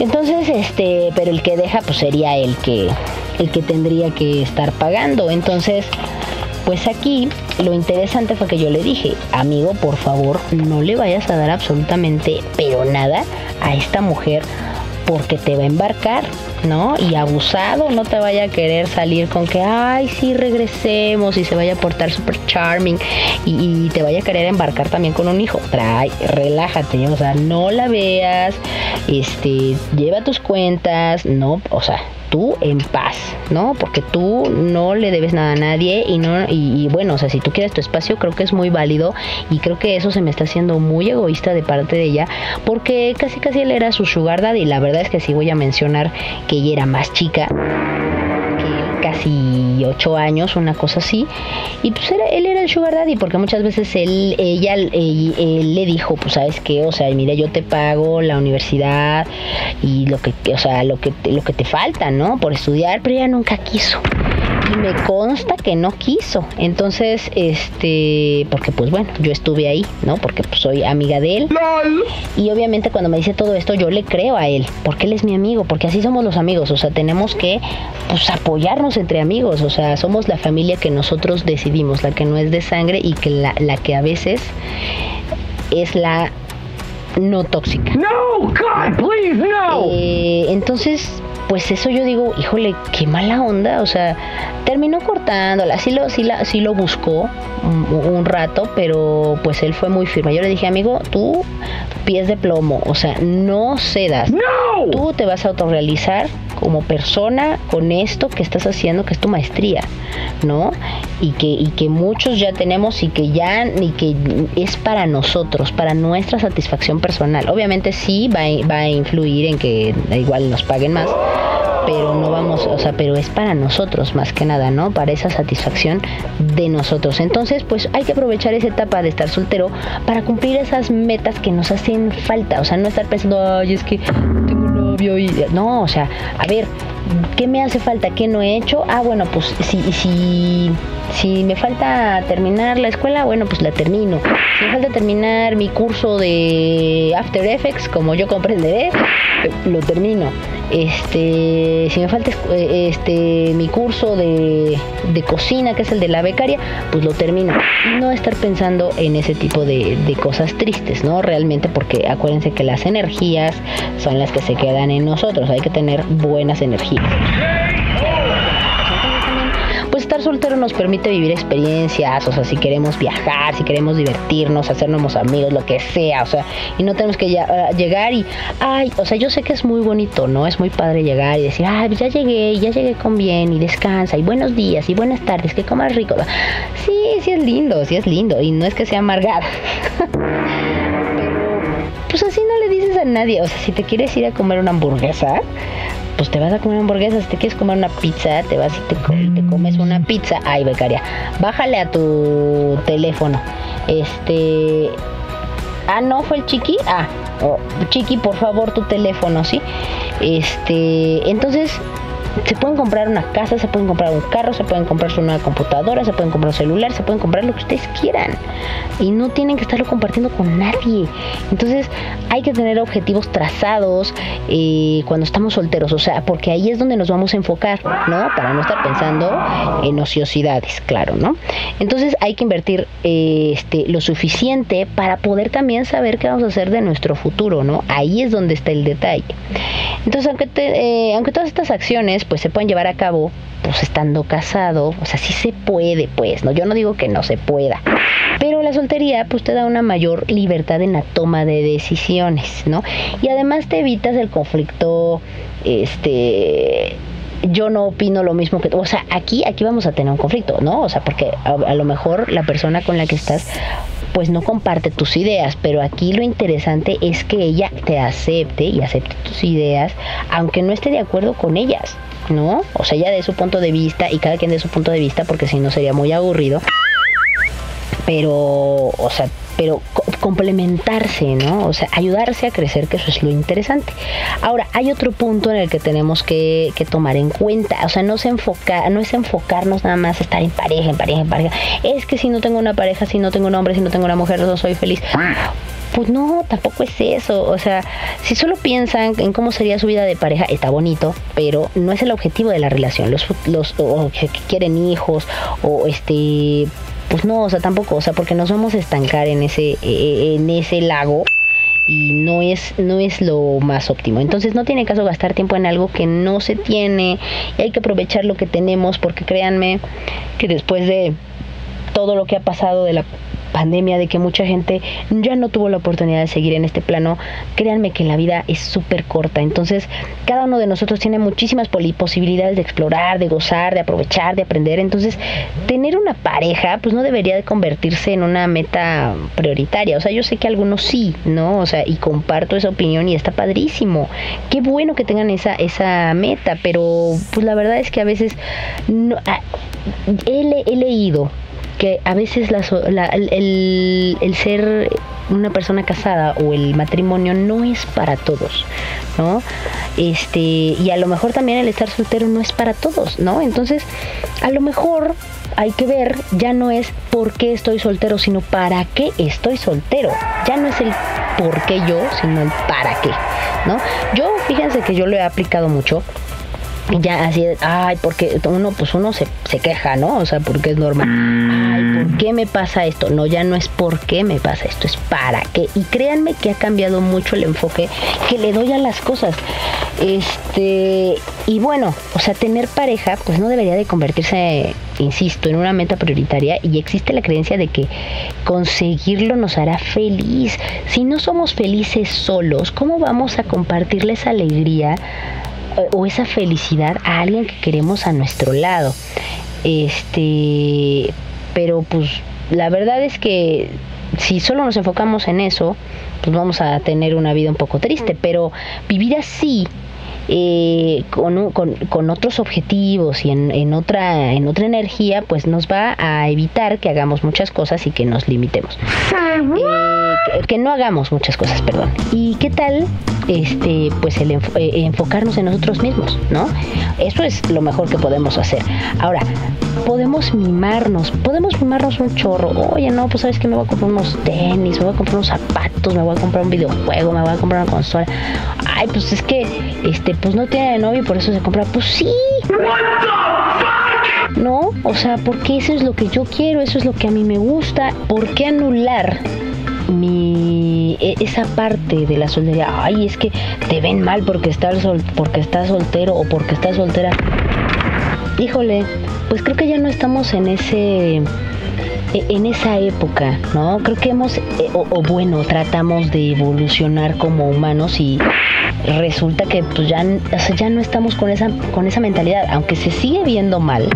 S2: Entonces, este, pero el que deja, pues sería el que, el que tendría que estar pagando. Entonces, pues aquí lo interesante fue que yo le dije, amigo, por favor, no le vayas a dar absolutamente, pero nada a esta mujer porque te va a embarcar, ¿no? Y abusado, no te vaya a querer salir con que, ay, sí, regresemos y se vaya a portar súper charming y, te vaya a querer embarcar también con un hijo. Trae, relájate, o sea, no la veas, este, lleva tus cuentas, no, o sea, tú en paz, ¿no? Porque tú no le debes nada a nadie y no y, bueno, o sea, si tú quieres tu espacio, creo que es muy válido y creo que eso se me está haciendo muy egoísta de parte de ella, porque casi casi él era su sugar y la verdad es que sí voy a mencionar que ella era más chica casi ocho años, una cosa así. Y pues era, él era el sugar daddy, porque muchas veces él, ella, le dijo, pues sabes qué, o sea, mira, yo te pago la universidad y lo que, o sea, lo que, lo que te falta, ¿no? Por estudiar, pero ella nunca quiso y me consta que no quiso. Entonces, este, porque pues bueno, yo estuve ahí, ¿no? Porque pues, soy amiga de él. Y obviamente cuando me dice todo esto, yo le creo a él, porque él es mi amigo, porque así somos los amigos, o sea, tenemos que pues apoyarnos entre amigos, o sea, somos la familia que nosotros decidimos, la que no es de sangre y que la, la que a veces es la no tóxica.
S3: No, God, please, no.
S2: Eh, entonces, pues eso yo digo, híjole, qué mala onda, o sea, terminó cortándola, sí lo, sí la, sí lo buscó un, rato, pero pues él fue muy firme. Yo le dije, amigo, tú pies de plomo, o sea, no cedas.
S3: No.
S2: Tú te vas a autorrealizar como persona con esto que estás haciendo, que es tu maestría, ¿no? Y que, y que muchos ya tenemos y que ya, y que es para nosotros, para nuestra satisfacción personal. Obviamente sí va va a influir en que igual nos paguen más pero no vamos, o sea, pero es para nosotros más que nada, ¿no? Para esa satisfacción de nosotros. Entonces, pues hay que aprovechar esa etapa de estar soltero para cumplir esas metas que nos hacen falta, o sea, no estar pensando, ay, es que tengo novio y no, o sea, a ver, ¿qué me hace falta? ¿Qué no he hecho? Ah, bueno, pues si, si, si me falta terminar la escuela, bueno, pues la termino. Si me falta terminar mi curso de After Effects, como yo comprenderé, lo termino. Este, si me falta eh, este mi curso de, de cocina, que es el de la becaria, pues lo termino. No estar pensando en ese tipo de, de cosas tristes, ¿no? Realmente, porque acuérdense que las energías son las que se quedan en nosotros. Hay que tener buenas energías pues estar soltero nos permite vivir experiencias, o sea, si queremos viajar, si queremos divertirnos, hacernos amigos, lo que sea, o sea, y no tenemos que llegar y, ay, o sea, yo sé que es muy bonito, ¿no? Es muy padre llegar y decir, ay, ya llegué, ya llegué con bien y descansa y buenos días y buenas tardes, que comas rico. Sí, sí es lindo, sí es lindo y no es que sea amargado. pues así no le dices a nadie, o sea, si te quieres ir a comer una hamburguesa, pues te vas a comer hamburguesas, si te quieres comer una pizza, te vas y te, comes una pizza. Ay, becaria, bájale a tu teléfono. Este. Ah, no, fue el chiqui. Ah, oh, chiqui, por favor, tu teléfono, ¿sí? Este. Entonces, se pueden comprar una casa, se pueden comprar un carro, se pueden comprar su nueva computadora, se pueden comprar un celular, se pueden comprar lo que ustedes quieran. Y no tienen que estarlo compartiendo con nadie. Entonces hay que tener objetivos trazados eh, cuando estamos solteros, o sea, porque ahí es donde nos vamos a enfocar, ¿no? Para no estar pensando en ociosidades, claro, ¿no? Entonces hay que invertir eh, este, lo suficiente para poder también saber qué vamos a hacer de nuestro futuro, ¿no? Ahí es donde está el detalle. Entonces, aunque, eh, aunque todas estas acciones pues se pueden llevar a cabo pues estando casado, o sea, sí se puede, pues, ¿no? Yo no digo que no se pueda, pero la soltería pues te da una mayor libertad en la toma de decisiones, ¿no? Y además te evitas el conflicto, este yo no opino lo mismo que. O sea, aquí, aquí vamos a tener un conflicto, ¿no? O sea, porque a, lo mejor la persona con la que estás pues no comparte tus ideas, pero aquí lo interesante es que ella te acepte y acepte tus ideas, aunque no esté de acuerdo con ellas, ¿no? O sea, ella de su punto de vista y cada quien de su punto de vista, porque si no sería muy aburrido. Pero, o sea, pero complementarse, ¿no? O sea, ayudarse a crecer, que eso es lo interesante. Ahora, hay otro punto en el que tenemos que, tomar en cuenta, o sea, no, se enfoca, no es enfocarnos nada más estar en pareja, en pareja, en pareja. Es que si no tengo una pareja, si no tengo un hombre, si no tengo una mujer, no soy feliz. Pues no, tampoco es eso. O sea, si solo piensan en cómo sería su vida de pareja, está bonito, pero no es el objetivo de la relación. Los, los que quieren hijos, o este pues no, o sea, tampoco, o sea, porque nos vamos a estancar en ese, eh, en ese lago y no es no es lo más óptimo. Entonces no tiene caso gastar tiempo en algo que no se tiene y hay que aprovechar lo que tenemos porque créanme que después de todo lo que ha pasado de la pandemia, de que mucha gente ya no tuvo la oportunidad de seguir en este plano, créanme que la vida es súper corta. Entonces, cada uno de nosotros tiene muchísimas posibilidades de explorar, de gozar, de aprovechar, de aprender. Entonces, tener una pareja, pues no debería de convertirse en una meta prioritaria. O sea, yo sé que algunos sí, ¿no? O sea, y comparto esa opinión y está padrísimo. Qué bueno que tengan esa, esa meta, pero pues la verdad es que a veces no, he leído que a veces el, el, ser una persona casada o el matrimonio no es para todos, ¿no? Este, y a lo mejor también el estar soltero no es para todos, ¿no? Entonces, a lo mejor hay que ver, ya no es por qué estoy soltero, sino para qué estoy soltero. Ya no es el por qué yo, sino el para qué, ¿no? Yo, fíjense que yo lo he aplicado mucho ya así, ay, porque uno, pues uno se, se, queja, ¿no? O sea, porque es normal. Ay, ¿por qué me pasa esto? No, ya no es por qué me pasa esto, es para qué. Y créanme que ha cambiado mucho el enfoque que le doy a las cosas. Este, y bueno, o sea, tener pareja, pues no debería de convertirse, insisto, en una meta prioritaria. Y existe la creencia de que conseguirlo nos hará feliz. Si no somos felices solos, ¿cómo vamos a compartirles alegría? O esa felicidad a alguien que queremos a nuestro lado. Este, pero pues la verdad es que si solo nos enfocamos en eso, pues vamos a tener una vida un poco triste, pero vivir así eh, con, con, con, otros objetivos y en, en, otra, en otra energía, pues nos va a evitar que hagamos muchas cosas y que nos limitemos. Eh, que, no hagamos muchas cosas, perdón. ¿Y qué tal este, pues el eh, enfocarnos en nosotros mismos, ¿no? Eso es lo mejor que podemos hacer. Ahora, podemos mimarnos, podemos mimarnos un chorro. Oye, no, pues sabes que me voy a comprar unos tenis, me voy a comprar unos zapatos, me voy a comprar un videojuego, me voy a comprar una consola. Ay, pues es que este pues no tiene novio y por eso se compra. Pues sí. No, o sea, porque eso es lo que yo quiero, eso es lo que a mí me gusta. ¿Por qué anular mi e, esa parte de la soltería? Ay, es que te ven mal porque estás sol, porque estás soltero o porque estás soltera. Híjole, pues creo que ya no estamos en ese e, en esa época, ¿no? Creo que hemos, eh, o, bueno, tratamos de evolucionar como humanos y resulta que pues ya, ya no estamos con esa, con esa mentalidad, aunque se sigue viendo mal,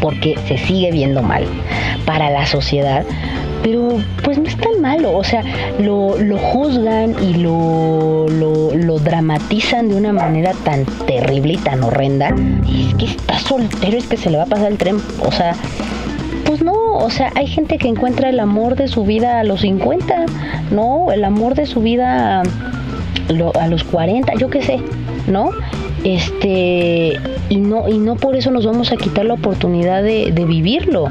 S2: porque se sigue viendo mal para la sociedad, pero pues no es tan malo, o sea, lo, lo juzgan y lo, lo, dramatizan de una manera tan terrible y tan horrenda. es que está soltero, es que se le va a pasar el tren, o sea, pues no, o sea, hay gente que encuentra el amor de su vida a los 50, ¿no? El amor de su vida a los 40, yo qué sé, ¿no? Este, y no, y no por eso nos vamos a quitar la oportunidad de, vivirlo.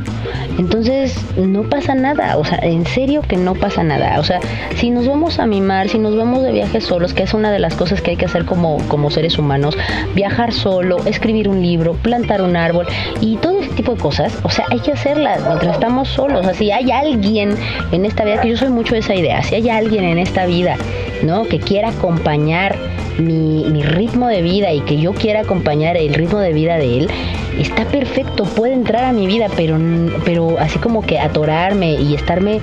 S2: Entonces, no pasa nada, o sea, en serio que no pasa nada. O sea, si nos vamos a mimar, si nos vamos de viaje solos, que es una de las cosas que hay que hacer como, como seres humanos, viajar solo, escribir un libro, plantar un árbol y todo tipo de cosas, o sea, hay que hacerlas mientras estamos solos. O sea, si hay alguien en esta vida, que yo soy mucho de esa idea, si hay alguien en esta vida, ¿no? Que quiera acompañar mi, mi ritmo de vida y que yo quiera acompañar el ritmo de vida de él, está perfecto, puede entrar a mi vida, pero, pero así como que atorarme y estarme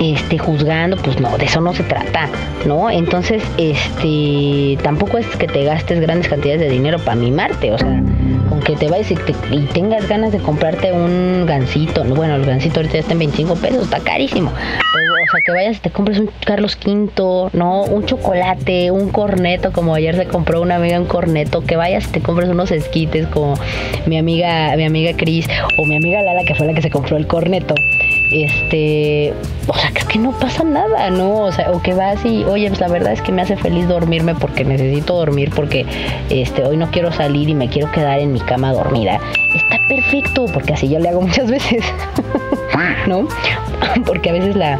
S2: este juzgando, pues no, de eso no se trata, ¿no? Entonces, este tampoco es que te gastes grandes cantidades de dinero para mimarte, o sea, aunque te vayas y, te- y tengas ganas de comprarte un gansito, no, bueno, el gansito ahorita ya está en 25 pesos, está carísimo. Pero, o sea, que vayas y te compres un Carlos V, ¿no? Un chocolate, un corneto, como ayer se compró una amiga un corneto, que vayas y te compres unos esquites como mi amiga, mi amiga Cris o mi amiga Lala, que fue la que se compró el corneto este, o sea, creo que no pasa nada, ¿no? O sea, o que vas y, oye, pues la verdad es que me hace feliz dormirme porque necesito dormir, porque este, hoy no quiero salir y me quiero quedar en mi cama dormida. Está perfecto, porque así yo le hago muchas veces, ¿no? Porque a veces la,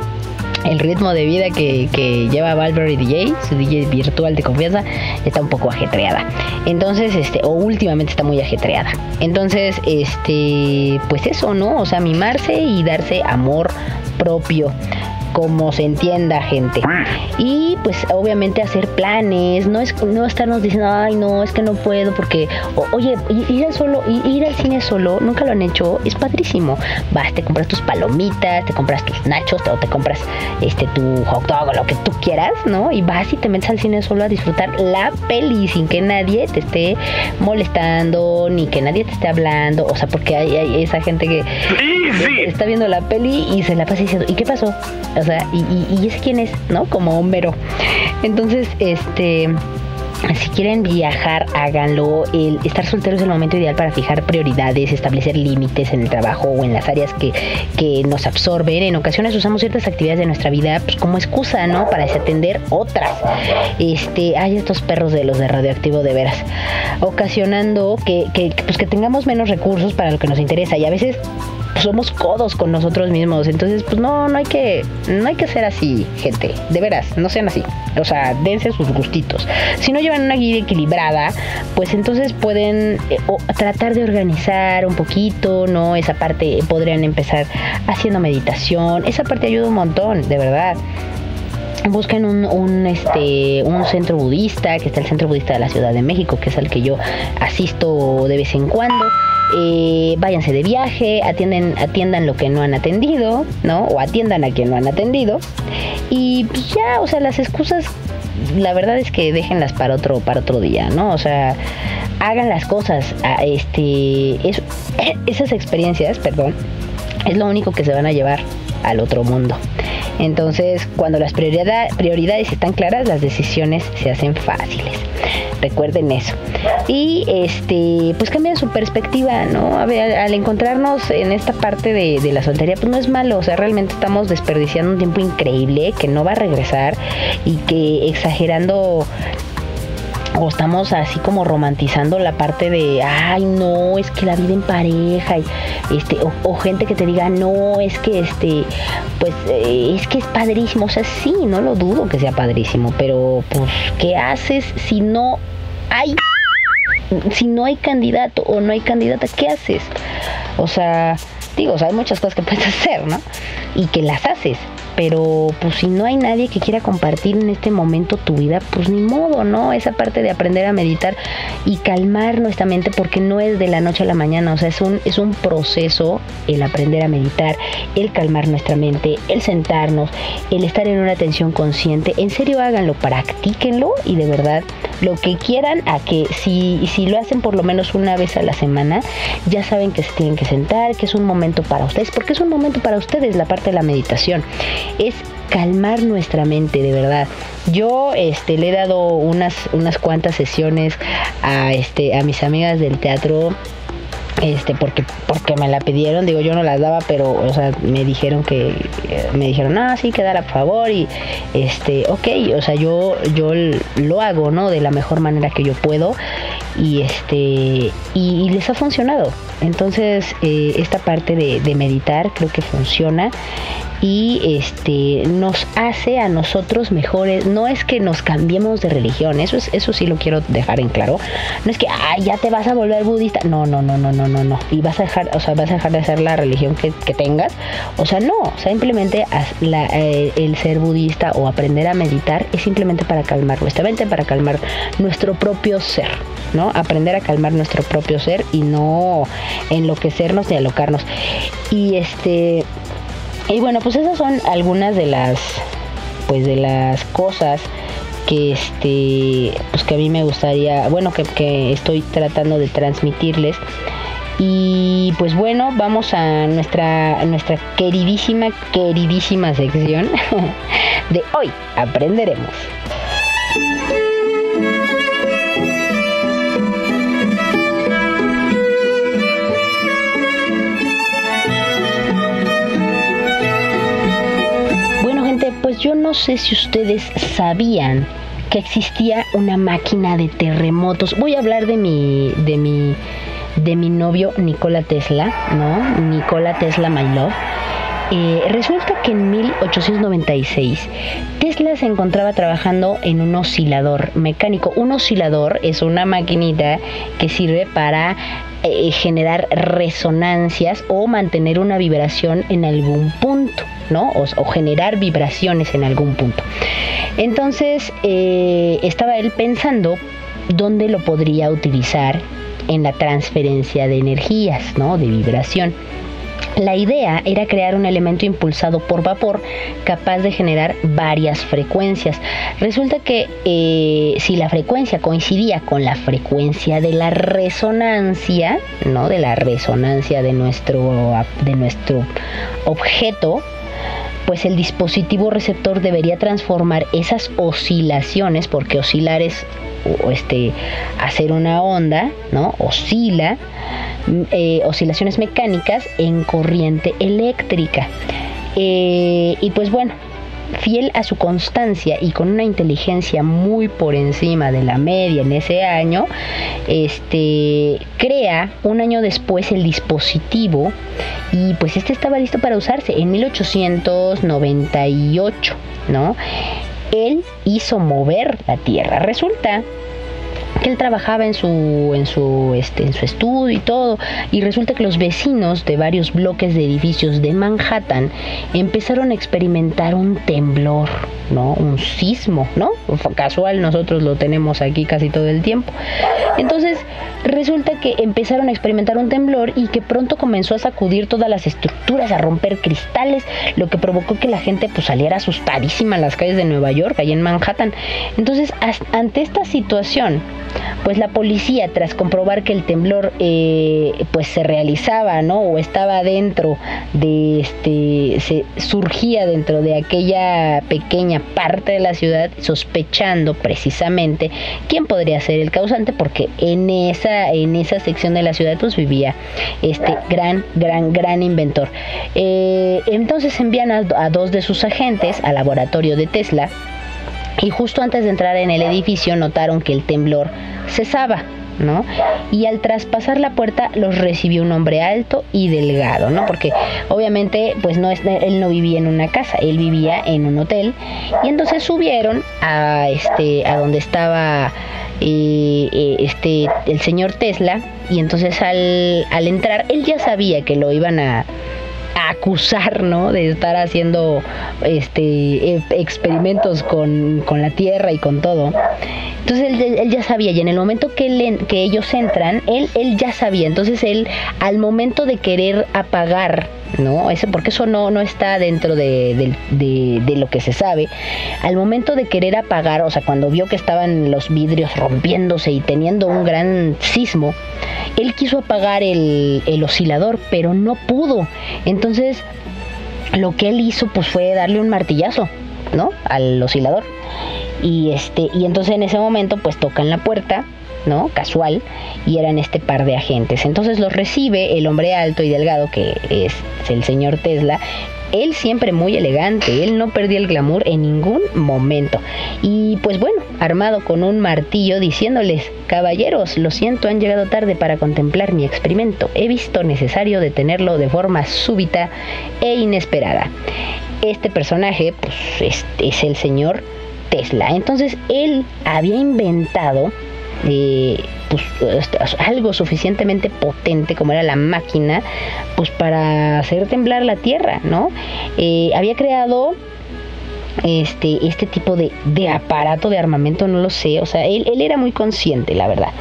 S2: el ritmo de vida que, lleva Valverde DJ, su DJ virtual de confianza, está un poco ajetreada. Entonces, este, o últimamente está muy ajetreada. Entonces, este, pues eso, ¿no? O sea, mimarse y darse amor propio. Como se entienda, gente. Y pues obviamente hacer planes, no es no estarnos diciendo, ay no, es que no puedo porque, o- oye, ir al solo, ir al cine solo, nunca lo han hecho, es padrísimo. Vas, te compras tus palomitas, te compras tus nachos, o te compras este tu hot dog o lo que tú quieras, ¿no? Y vas y te metes al cine solo a disfrutar la peli sin que nadie te esté molestando, ni que nadie te esté hablando, o sea, porque hay, hay esa gente que está viendo la peli y se la pasa diciendo, ¿y qué pasó? O sea, ¿y, y, y ese quién es? ¿No? Como Homero. Entonces, este... Si quieren viajar, háganlo. Estar soltero es el momento ideal para fijar prioridades, establecer límites en el trabajo o en las áreas que, que nos absorben. En ocasiones usamos ciertas actividades de nuestra vida pues, como excusa, ¿no? Para desatender otras. Este, hay estos perros de los de radioactivo de veras, ocasionando que, que, pues, que tengamos menos recursos para lo que nos interesa. Y a veces somos codos con nosotros mismos. Entonces, pues no, no hay que, no hay que ser así, gente. De veras, no sean así. O sea, dense sus gustitos. Si no llevan una guía equilibrada, pues entonces pueden eh, tratar de organizar un poquito, ¿no? Esa parte podrían empezar haciendo meditación. Esa parte ayuda un montón, de verdad busquen un, un, este un centro budista que está el centro budista de la Ciudad de México que es al que yo asisto de vez en cuando eh, váyanse de viaje atienden atiendan lo que no han atendido no o atiendan a quien no han atendido. Y pues ya o sea las excusas la verdad es que déjenlas para otro para otro día no o sea hagan las cosas a este es- esas experiencias perdón es lo único que se van a llevar al otro mundo. Entonces, cuando las prioridad- prioridades están claras, las decisiones se hacen fáciles. Recuerden eso. Y este, pues cambien su perspectiva, ¿no? A ver, al encontrarnos en esta parte de, de la soltería, pues no es malo. O sea, realmente estamos desperdiciando un tiempo increíble que no va a regresar y que exagerando o estamos así como romantizando la parte de ay no es que la vida en pareja y este o, gente que te diga no es que este pues eh, es que es padrísimo o sea sí no lo dudo que sea padrísimo pero pues qué haces si no hay si no hay candidato o no hay candidata qué haces o sea digo o sea hay muchas cosas que puedes hacer no y que las haces pero pues si no hay nadie que quiera compartir en este momento tu vida, pues ni modo, ¿no? Esa parte de aprender a meditar y calmar nuestra mente porque no es de la noche a la mañana, o sea, es un, es un proceso el aprender a meditar, el calmar nuestra mente, el sentarnos, el estar en una atención consciente. En serio, háganlo, practíquenlo y de verdad lo que quieran a que si, si lo hacen por lo menos una vez a la semana, ya saben que se tienen que sentar, que es un momento para ustedes, porque es un momento para ustedes la parte de la meditación es calmar nuestra mente, de verdad. Yo este, le he dado unas, unas cuantas sesiones a, este, a mis amigas del teatro este porque porque me la pidieron. Digo yo no las daba pero o sea me dijeron que me dijeron ah sí quedar a favor y este ok o sea yo yo lo hago no de la mejor manera que yo puedo y este y, les ha funcionado. Entonces eh, esta parte de, meditar creo que funciona y este nos hace a nosotros mejores. No es que nos cambiemos de religión, eso es eso sí lo quiero dejar en claro. No es que ya te vas a volver budista. No, no, no, no, no, no, no. Y vas a dejar, o sea, vas a dejar de hacer la religión que, tengas. O sea, no, simplemente eh, el ser budista o aprender a meditar es simplemente para calmar nuestra mente, para calmar nuestro propio ser, ¿no? Aprender a calmar nuestro propio ser y no enloquecernos ni alocarnos. Y este y bueno, pues esas son algunas de las pues de las cosas que este pues que a mí me gustaría, bueno, que, que estoy tratando de transmitirles. Y pues bueno, vamos a nuestra, nuestra queridísima, queridísima sección de hoy aprenderemos. Pues yo no sé si ustedes sabían que existía una máquina de terremotos. Voy a hablar de mi, de mi, de mi novio Nikola Tesla, ¿no? Nikola Tesla My Love. Eh, resulta que en 1896 Tesla se encontraba trabajando en un oscilador mecánico. Un oscilador es una maquinita que sirve para eh, generar resonancias o mantener una vibración en algún punto. ¿no? O, generar vibraciones en algún punto. Entonces eh, estaba él pensando dónde lo podría utilizar en la transferencia de energías, ¿no? De vibración. La idea era crear un elemento impulsado por vapor capaz de generar varias frecuencias. Resulta que eh, si la frecuencia coincidía con la frecuencia de la resonancia, ¿no? De la resonancia de nuestro, de nuestro objeto, pues el dispositivo receptor debería transformar esas oscilaciones, porque oscilar es este, hacer una onda, ¿no? Oscila, eh, oscilaciones mecánicas en corriente eléctrica. Eh, y pues bueno, fiel a su constancia y con una inteligencia muy por encima de la media en ese año, este crea un año después el dispositivo y pues este estaba listo para usarse en 1898, ¿no? Él hizo mover la Tierra. Resulta que él trabajaba en su en su este en su estudio y todo y resulta que los vecinos de varios bloques de edificios de Manhattan empezaron a experimentar un temblor, ¿no? Un sismo, ¿no? Casual nosotros lo tenemos aquí casi todo el tiempo. Entonces, resulta que empezaron a experimentar un temblor y que pronto comenzó a sacudir todas las estructuras, a romper cristales, lo que provocó que la gente pues saliera asustadísima en las calles de Nueva York, allá en Manhattan. Entonces, ante esta situación, pues la policía tras comprobar que el temblor eh, pues se realizaba no o estaba dentro de este se surgía dentro de aquella pequeña parte de la ciudad sospechando precisamente quién podría ser el causante porque en esa en esa sección de la ciudad pues vivía este gran gran gran inventor. Eh, entonces envían a dos de sus agentes al laboratorio de Tesla y justo antes de entrar en el edificio notaron que el temblor cesaba. ¿no? Y al traspasar la puerta los recibió un hombre alto y delgado, ¿no? Porque obviamente pues no él no vivía en una casa, él vivía en un hotel y entonces subieron a este a donde estaba eh, eh, este el señor Tesla y entonces al, al entrar él ya sabía que lo iban a acusar, ¿no? De estar haciendo este e, experimentos con, la tierra y con todo. Entonces él, ya sabía, y en el momento que, que ellos entran, él, él ya sabía. Entonces él, al momento de querer apagar ¿no? Ese, porque eso no, no está dentro de, de, lo que se sabe. Al momento de querer apagar, o sea, cuando vio que estaban los vidrios rompiéndose y teniendo un gran sismo, él quiso apagar el, el oscilador, pero no pudo. Entonces, lo que él hizo pues fue darle un martillazo, ¿no? Al oscilador. Y este, y entonces en ese momento pues tocan la puerta ¿no? Casual, y eran este par de agentes. Entonces los recibe el hombre alto y delgado, que es el señor Tesla, Él siempre muy elegante, él no perdía el glamour en ningún momento. Y pues bueno, armado con un martillo diciéndoles, caballeros, lo siento, han llegado tarde para contemplar mi experimento. He visto necesario detenerlo de forma súbita e inesperada. Este personaje pues, es, es el señor Tesla. Entonces él había inventado eh, pues, este, algo suficientemente potente como era la máquina, pues para hacer temblar la tierra, ¿no? Eh, había creado este, este tipo de, aparato de armamento, no lo sé, o sea, él, era muy consciente, la verdad,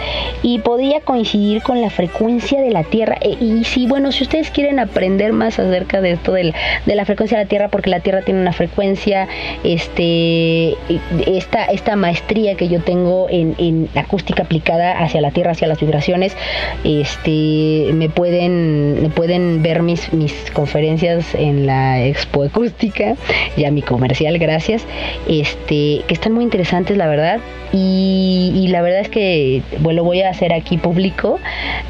S2: y podía coincidir con la frecuencia de la Tierra, e, y si, bueno, si ustedes quieren aprender más acerca de esto de la, frecuencia de la Tierra, porque la Tierra tiene una frecuencia, este, esta, esta maestría que yo tengo en, en acústica aplicada hacia la Tierra, hacia las vibraciones, este, me pueden, me pueden ver mis, mis conferencias en la Expo Acústica, ya mi comercial, gracias, este, que están muy interesantes, la verdad. Y, la verdad es que, bueno, voy a hacer aquí público,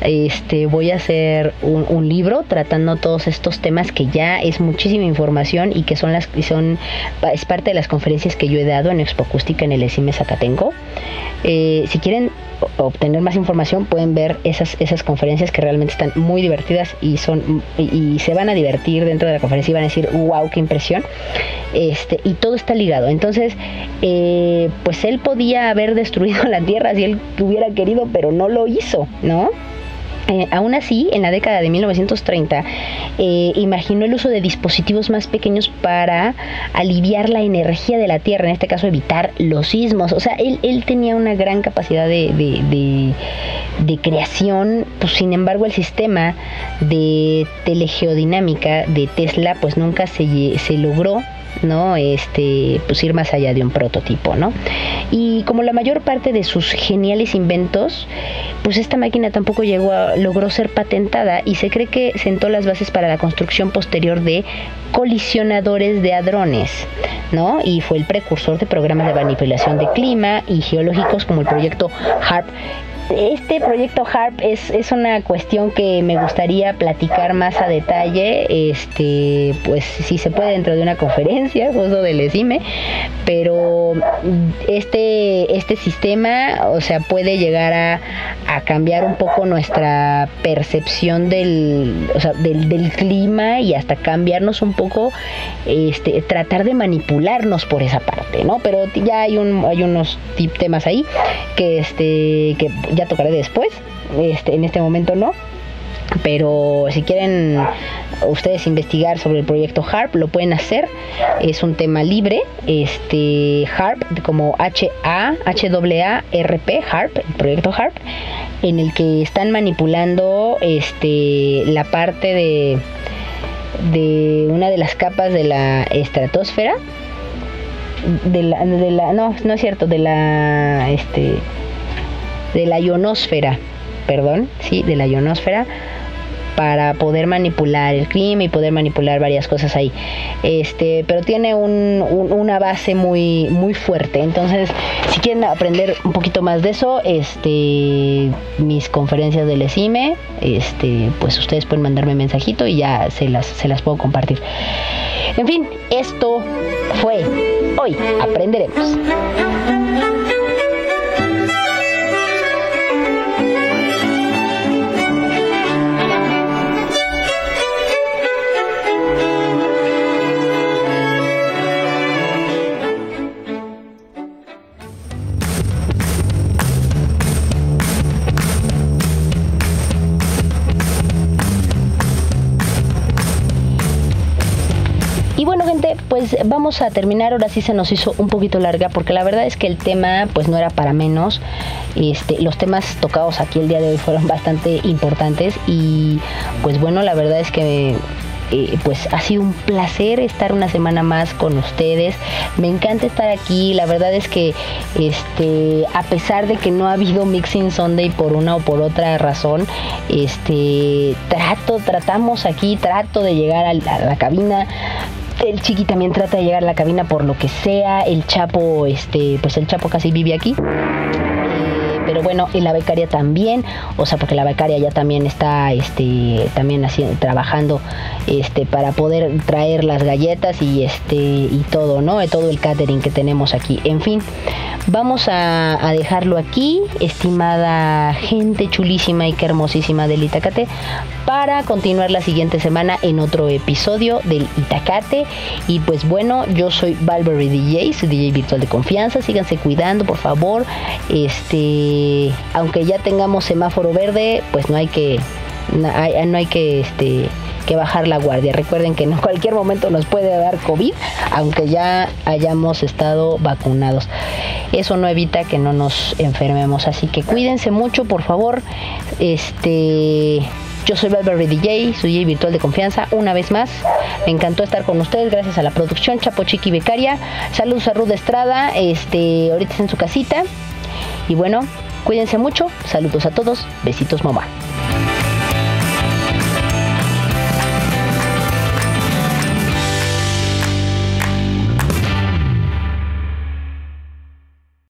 S2: este, voy a hacer un, libro tratando todos estos temas que ya es muchísima información y que son las, son, es parte de las conferencias que yo he dado en Expo Acústica en el ESIME Zacatenco. Eh, si quieren obtener más información pueden ver esas, esas conferencias que realmente están muy divertidas y son y, se van a divertir dentro de la conferencia y van a decir wow qué impresión este y todo está ligado entonces eh, pues él podía haber destruido la tierra si él hubiera querido pero no lo hizo no eh, aún así, en la década de 1930, eh, imaginó el uso de dispositivos más pequeños para aliviar la energía de la Tierra, en este caso evitar los sismos. O sea, él, él tenía una gran capacidad de, de, creación, pues sin embargo el sistema de telegeodinámica de Tesla pues nunca se, se logró ¿no? Este, pues ir más allá de un prototipo, ¿no? Y como la mayor parte de sus geniales inventos, pues esta máquina tampoco llegó a, logró ser patentada y se cree que sentó las bases para la construcción posterior de colisionadores de hadrones, ¿no? Y fue el precursor de programas de manipulación de clima y geológicos como el proyecto HARP este proyecto HARP es, es, una cuestión que me gustaría platicar más a detalle, este, pues si se puede dentro de una conferencia, justo del ESIME, pero este, este sistema, o sea, puede llegar a, cambiar un poco nuestra percepción del, o sea, del, del, clima y hasta cambiarnos un poco, este, tratar de manipularnos por esa parte, ¿no? Pero ya hay, un, hay unos temas ahí que, este, que ya tocaré después, este, en este momento no. Pero si quieren ustedes investigar sobre el proyecto HARP, lo pueden hacer. Es un tema libre. Este HARP, como H-A, H-A-R-P, HARP, el proyecto HARP, en el que están manipulando este, la parte de, de una de las capas de la estratosfera. De la, de la, no, no es cierto, de la, este, de la ionosfera, perdón, sí, de la ionosfera para poder manipular el clima y poder manipular varias cosas ahí. Este, pero tiene un, una base muy, muy fuerte. Entonces, si quieren aprender un poquito más de eso, este, mis conferencias del ESIME, este, pues ustedes pueden mandarme mensajito y ya se las, se las puedo compartir. En fin, esto fue hoy. Aprenderemos. Pues vamos a terminar. Ahora sí se nos hizo un poquito larga porque la verdad es que el tema pues no era para menos. Este, los temas tocados aquí el día de hoy fueron bastante importantes y pues bueno, la verdad es que eh, pues ha sido un placer estar una semana más con ustedes. Me encanta estar aquí. La verdad es que este, a pesar de que no ha habido Mixing Sunday por una o por otra razón, este, trato, tratamos aquí, trato de llegar a la cabina el Chiqui también trata de llegar a la cabina por lo que sea. El Chapo, este, pues el Chapo casi vive aquí bueno, en la becaria también, o sea, porque la becaria ya también está este también haciendo trabajando este para poder traer las galletas y este y todo, ¿no? Todo el catering que tenemos aquí. En fin, vamos a, a dejarlo aquí, estimada gente chulísima y que hermosísima del Itacate, para continuar la siguiente semana en otro episodio del Itacate. Y pues bueno, yo soy Valverde DJ, soy DJ virtual de confianza. Síganse cuidando, por favor. Este, aunque ya tengamos semáforo verde, pues no hay que, no hay, que, este, que bajar la guardia. Recuerden que en cualquier momento nos puede dar COVID, aunque ya hayamos estado vacunados. Eso no evita que no nos enfermemos, así que cuídense mucho, por favor. Este, yo soy Valverde DJ, soy DJ virtual de confianza. Una vez más, me encantó estar con ustedes gracias a la producción Chapo Chiqui Becaria. Saludos a Ruth Estrada, este, ahorita está en su casita. Y bueno, cuídense mucho. Saludos a todos. Besitos, mamá.